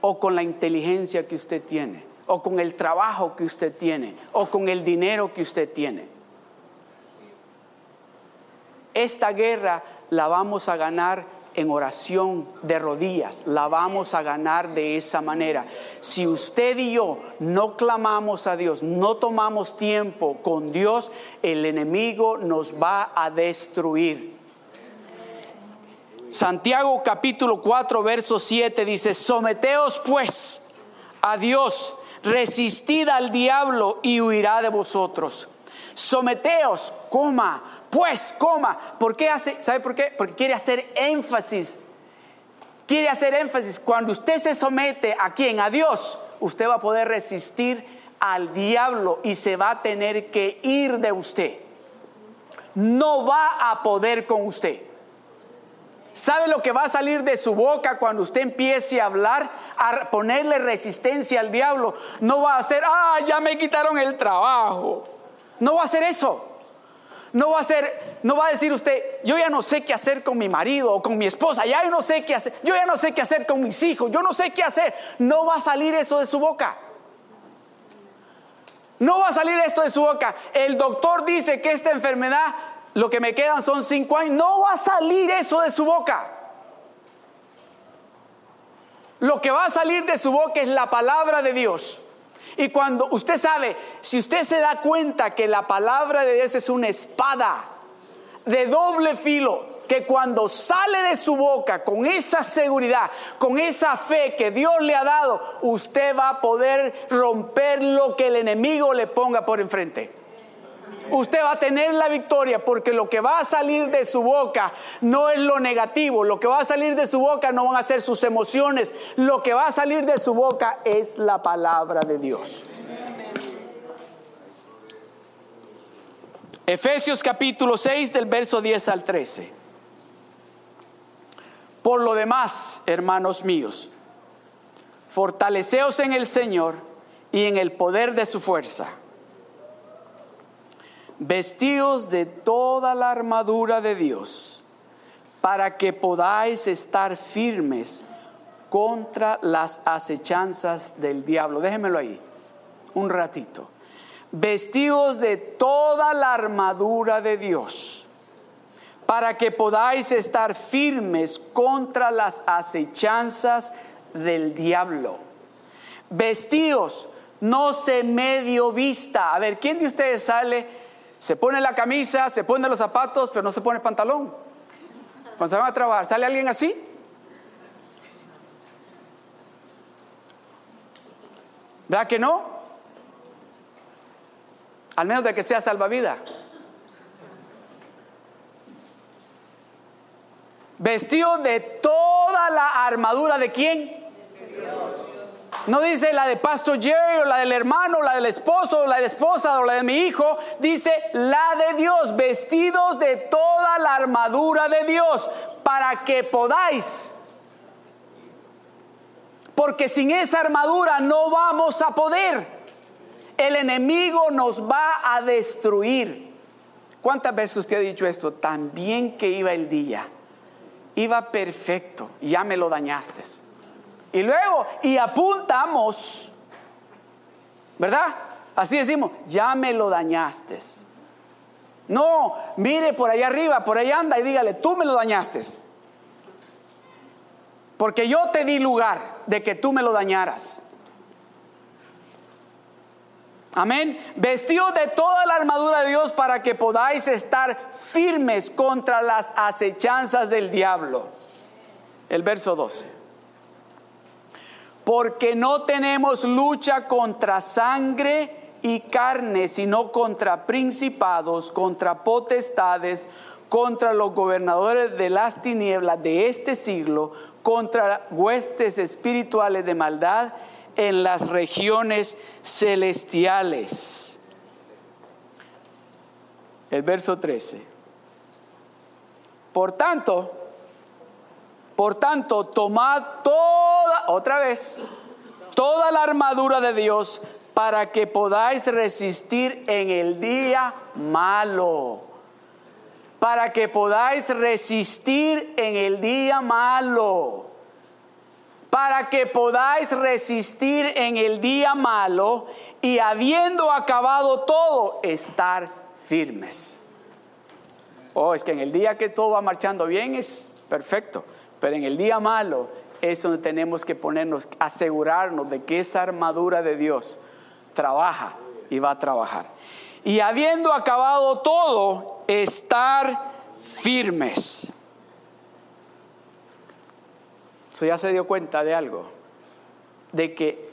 ¿O con la inteligencia que usted tiene? ¿O con el trabajo que usted tiene? ¿O con el dinero que usted tiene? Esta guerra la vamos a ganar en oración de rodillas. La vamos a ganar de esa manera. Si usted y yo no clamamos a Dios, no tomamos tiempo con Dios, el enemigo nos va a destruir. Santiago capítulo 4, verso 7 dice, someteos pues a Dios, resistid al diablo y huirá de vosotros. Someteos, coma, pues coma. ¿Por qué hace? ¿Sabe por qué? Porque quiere hacer énfasis. Quiere hacer énfasis. Cuando usted se somete a quién? A Dios, usted va a poder resistir al diablo y se va a tener que ir de usted. No va a poder con usted. ¿Sabe lo que va a salir de su boca cuando usted empiece a hablar, a ponerle resistencia al diablo? No va a ser, ah, ya me quitaron el trabajo. No va a hacer eso. No va a ser, no va a decir usted, yo ya no sé qué hacer con mi marido o con mi esposa, ya no sé qué hacer, yo ya no sé qué hacer con mis hijos, yo no sé qué hacer. No va a salir eso de su boca. No va a salir esto de su boca. El doctor dice que esta enfermedad, lo que me quedan son cinco años. No va a salir eso de su boca. Lo que va a salir de su boca es la palabra de Dios. Y cuando usted sabe, si usted se da cuenta que la palabra de Dios es una espada de doble filo, que cuando sale de su boca con esa seguridad, con esa fe que Dios le ha dado, usted va a poder romper lo que el enemigo le ponga por enfrente usted va a tener la victoria porque lo que va a salir de su boca no es lo negativo, lo que va a salir de su boca no van a ser sus emociones, lo que va a salir de su boca es la palabra de Dios. Efesios capítulo 6 del verso 10 al 13. Por lo demás, hermanos míos, fortaleceos en el Señor y en el poder de su fuerza vestidos de toda la armadura de Dios, para que podáis estar firmes contra las acechanzas del diablo. Déjenmelo ahí, un ratito. Vestidos de toda la armadura de Dios, para que podáis estar firmes contra las acechanzas del diablo. Vestidos, no se medio vista. A ver, ¿quién de ustedes sale Se pone la camisa, se pone los zapatos, pero no se pone pantalón. Cuando se van a trabajar, ¿sale alguien así? ¿Verdad que no? Al menos de que sea salvavidas. Vestido de toda la armadura de quién? No dice la de Pastor Jerry o la del hermano, o la del esposo, o la de la esposa o la de mi hijo. Dice la de Dios, vestidos de toda la armadura de Dios, para que podáis. Porque sin esa armadura no vamos a poder. El enemigo nos va a destruir. ¿Cuántas veces usted ha dicho esto? Tan bien que iba el día iba perfecto, ya me lo dañaste. Y luego, y apuntamos, ¿verdad? Así decimos, ya me lo dañaste. No, mire por allá arriba, por ahí anda y dígale, tú me lo dañaste. Porque yo te di lugar de que tú me lo dañaras. Amén. Vestido de toda la armadura de Dios para que podáis estar firmes contra las acechanzas del diablo. El verso 12. Porque no tenemos lucha contra sangre y carne, sino contra principados, contra potestades, contra los gobernadores de las tinieblas de este siglo, contra huestes espirituales de maldad en las regiones celestiales. El verso 13. Por tanto, por tanto, tomad toda, otra vez, toda la armadura de Dios para que podáis resistir en el día malo. Para que podáis resistir en el día malo para que podáis resistir en el día malo y habiendo acabado todo, estar firmes. Oh, es que en el día que todo va marchando bien es perfecto, pero en el día malo es donde tenemos que ponernos, asegurarnos de que esa armadura de Dios trabaja y va a trabajar. Y habiendo acabado todo, estar firmes. ya se dio cuenta de algo, de que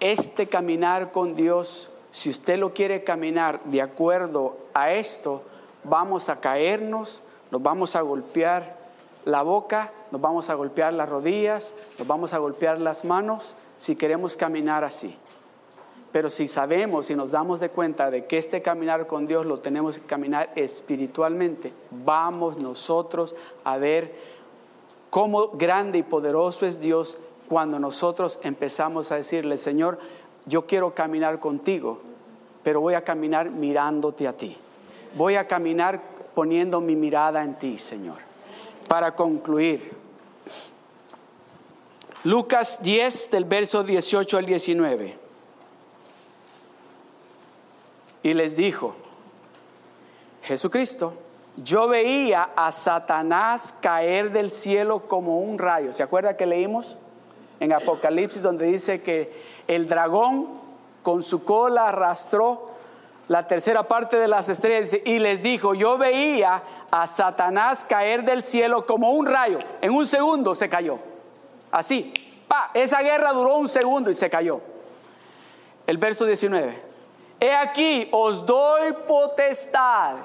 este caminar con Dios, si usted lo quiere caminar de acuerdo a esto, vamos a caernos, nos vamos a golpear la boca, nos vamos a golpear las rodillas, nos vamos a golpear las manos, si queremos caminar así. Pero si sabemos y nos damos de cuenta de que este caminar con Dios lo tenemos que caminar espiritualmente, vamos nosotros a ver cómo grande y poderoso es Dios cuando nosotros empezamos a decirle, Señor, yo quiero caminar contigo, pero voy a caminar mirándote a ti. Voy a caminar poniendo mi mirada en ti, Señor. Para concluir, Lucas 10 del verso 18 al 19. Y les dijo, Jesucristo, yo veía a Satanás caer del cielo como un rayo. ¿Se acuerda que leímos en Apocalipsis donde dice que el dragón con su cola arrastró la tercera parte de las estrellas y les dijo, yo veía a Satanás caer del cielo como un rayo. En un segundo se cayó. Así. Pa, esa guerra duró un segundo y se cayó. El verso 19. He aquí, os doy potestad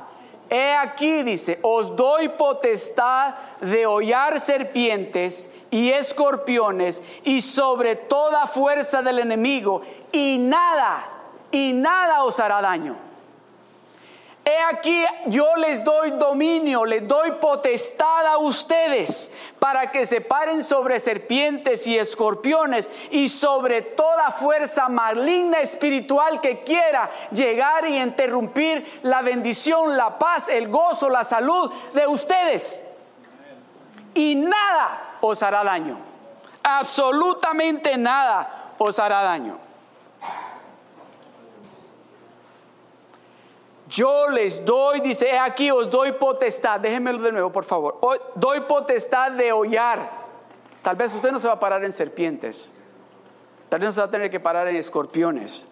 He aquí, dice, os doy potestad de hollar serpientes y escorpiones y sobre toda fuerza del enemigo y nada, y nada os hará daño. He aquí yo les doy dominio, les doy potestad a ustedes para que se paren sobre serpientes y escorpiones y sobre toda fuerza maligna espiritual que quiera llegar y interrumpir la bendición, la paz, el gozo, la salud de ustedes. Y nada os hará daño. Absolutamente nada os hará daño. Yo les doy, dice, aquí os doy potestad, déjenmelo de nuevo, por favor. Doy potestad de hollar. Tal vez usted no se va a parar en serpientes. Tal vez no se va a tener que parar en escorpiones.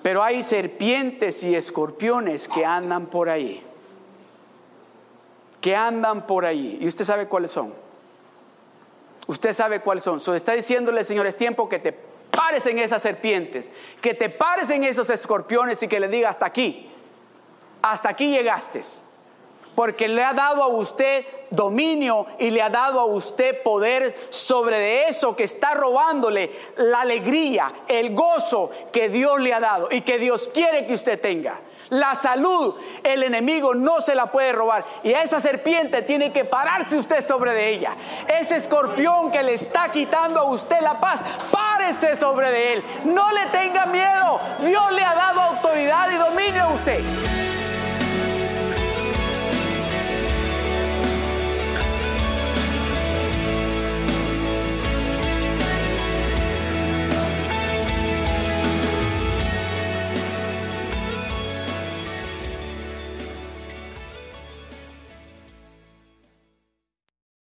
Pero hay serpientes y escorpiones que andan por ahí. Que andan por ahí. Y usted sabe cuáles son. Usted sabe cuáles son. So, está diciéndole, Señor, es tiempo que te pares en esas serpientes, que te pares en esos escorpiones y que le diga hasta aquí. Hasta aquí llegaste porque le ha dado a usted dominio y le ha dado a usted poder sobre eso que está robándole la alegría, el gozo que Dios le ha dado y que Dios quiere que usted tenga. La salud, el enemigo no se la puede robar. Y a esa serpiente tiene que pararse usted sobre de ella. Ese escorpión que le está quitando a usted la paz, párese sobre de él. No le tenga miedo. Dios le ha dado autoridad y dominio a usted.